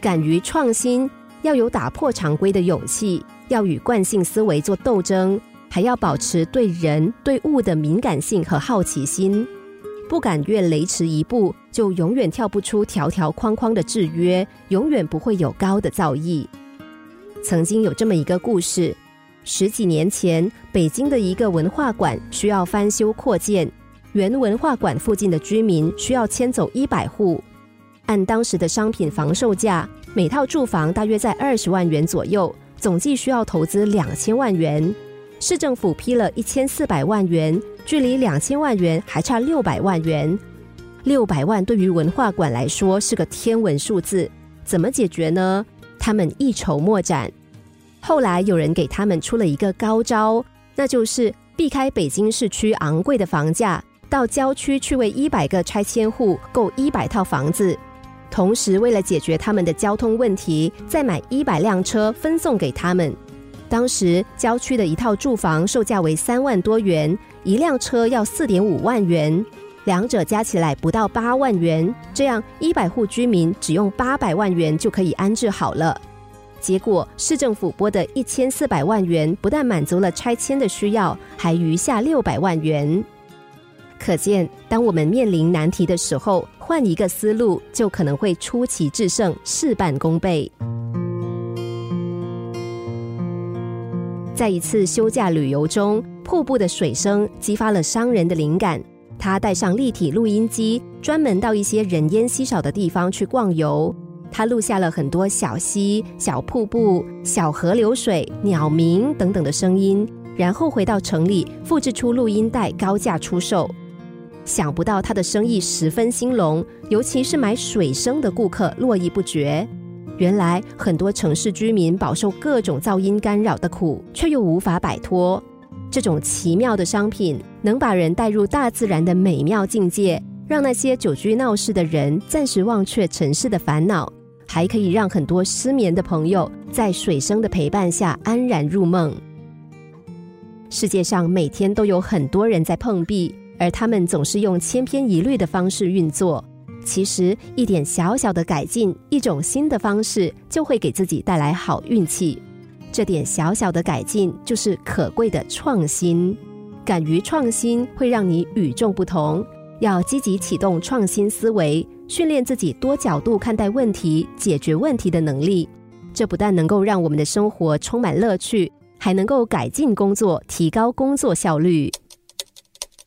敢于创新，要有打破常规的勇气，要与惯性思维做斗争，还要保持对人对物的敏感性和好奇心。不敢越雷池一步，就永远跳不出条条框框的制约，永远不会有高的造诣。曾经有这么一个故事：十几年前，北京的一个文化馆需要翻修扩建，原文化馆附近的居民需要迁走一百户。按当时的商品房售价，每套住房大约在二十万元左右，总计需要投资两千万元。市政府批了一千四百万元，距离两千万元还差六百万元。六百万对于文化馆来说是个天文数字，怎么解决呢？他们一筹莫展。后来有人给他们出了一个高招，那就是避开北京市区昂贵的房价，到郊区去为一百个拆迁户购一百套房子，同时为了解决他们的交通问题，再买一百辆车分送给他们。当时郊区的一套住房售价为三万多元，一辆车要四点五万元，两者加起来不到八万元，这样一百户居民只用八百万元就可以安置好了。结果市政府拨的一千四百万元不但满足了拆迁的需要，还余下六百万元。可见，当我们面临难题的时候，换一个思路，就可能会出奇制胜，事半功倍。在一次休假旅游中，瀑布的水声激发了商人的灵感。他带上立体录音机，专门到一些人烟稀少的地方去逛游。他录下了很多小溪、小瀑布、小河流水、鸟鸣等等的声音，然后回到城里，复制出录音带，高价出售。想不到他的生意十分兴隆，尤其是买水声的顾客络绎不绝。原来很多城市居民饱受各种噪音干扰的苦，却又无法摆脱。这种奇妙的商品，能把人带入大自然的美妙境界，让那些久居闹市的人暂时忘却尘世的烦恼，还可以让很多失眠的朋友在水声的陪伴下安然入梦。世界上每天都有很多人在碰壁，而他们总是用千篇一律的方式运作。其实，一点小小的改进，一种新的方式，就会给自己带来好运气。这点小小的改进，就是可贵的创新。敢于创新，会让你与众不同。要积极启动创新思维，训练自己多角度看待问题、解决问题的能力。这不但能够让我们的生活充满乐趣，还能够改进工作，提高工作效率。